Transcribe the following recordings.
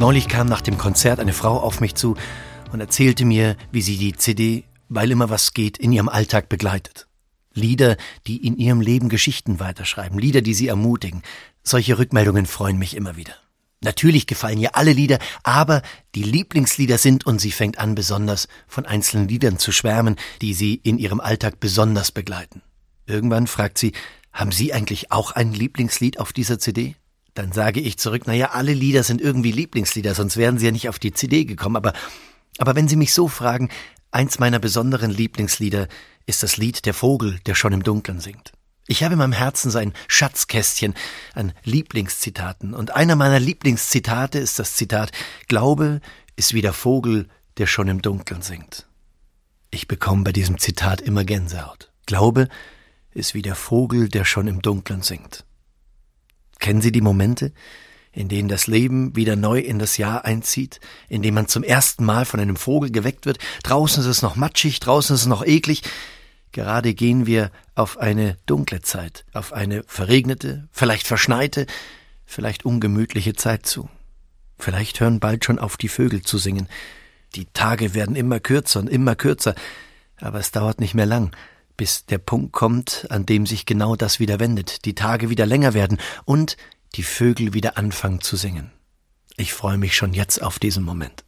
Neulich kam nach dem Konzert eine Frau auf mich zu und erzählte mir, wie sie die CD Weil immer was geht in ihrem Alltag begleitet. Lieder, die in ihrem Leben Geschichten weiterschreiben, Lieder, die sie ermutigen. Solche Rückmeldungen freuen mich immer wieder. Natürlich gefallen ihr alle Lieder, aber die Lieblingslieder sind, und sie fängt an, besonders von einzelnen Liedern zu schwärmen, die sie in ihrem Alltag besonders begleiten. Irgendwann fragt sie, haben Sie eigentlich auch ein Lieblingslied auf dieser CD? Dann sage ich zurück, naja, alle Lieder sind irgendwie Lieblingslieder, sonst wären sie ja nicht auf die CD gekommen. Aber, aber wenn Sie mich so fragen, eins meiner besonderen Lieblingslieder ist das Lied Der Vogel, der schon im Dunkeln singt. Ich habe in meinem Herzen so ein Schatzkästchen an Lieblingszitaten. Und einer meiner Lieblingszitate ist das Zitat Glaube ist wie der Vogel, der schon im Dunkeln singt. Ich bekomme bei diesem Zitat immer Gänsehaut. Glaube ist wie der Vogel, der schon im Dunkeln singt. Kennen Sie die Momente, in denen das Leben wieder neu in das Jahr einzieht, in dem man zum ersten Mal von einem Vogel geweckt wird? Draußen ist es noch matschig, draußen ist es noch eklig. Gerade gehen wir auf eine dunkle Zeit, auf eine verregnete, vielleicht verschneite, vielleicht ungemütliche Zeit zu. Vielleicht hören bald schon auf die Vögel zu singen. Die Tage werden immer kürzer und immer kürzer, aber es dauert nicht mehr lang, bis der Punkt kommt, an dem sich genau das wieder wendet, die Tage wieder länger werden und die Vögel wieder anfangen zu singen. Ich freue mich schon jetzt auf diesen Moment.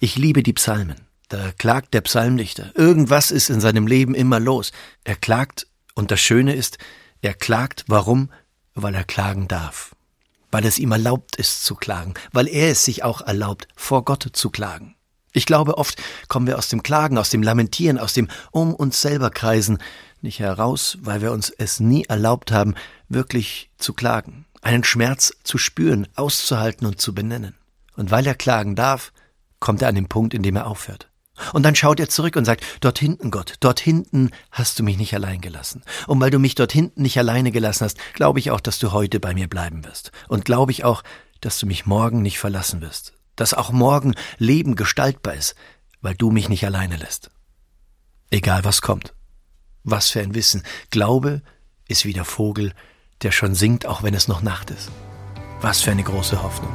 Ich liebe die Psalmen. Da klagt der Psalmdichter. Irgendwas ist in seinem Leben immer los. Er klagt, und das Schöne ist, er klagt, warum? Weil er klagen darf. Weil es ihm erlaubt ist zu klagen, weil er es sich auch erlaubt, vor Gott zu klagen. Ich glaube, oft kommen wir aus dem Klagen, aus dem Lamentieren, aus dem Um uns selber kreisen nicht heraus, weil wir uns es nie erlaubt haben, wirklich zu klagen, einen Schmerz zu spüren, auszuhalten und zu benennen. Und weil er klagen darf, kommt er an den Punkt, in dem er aufhört. Und dann schaut er zurück und sagt, dort hinten, Gott, dort hinten hast du mich nicht allein gelassen. Und weil du mich dort hinten nicht alleine gelassen hast, glaube ich auch, dass du heute bei mir bleiben wirst. Und glaube ich auch, dass du mich morgen nicht verlassen wirst dass auch morgen Leben gestaltbar ist, weil du mich nicht alleine lässt. Egal was kommt. Was für ein Wissen. Glaube ist wie der Vogel, der schon singt, auch wenn es noch Nacht ist. Was für eine große Hoffnung.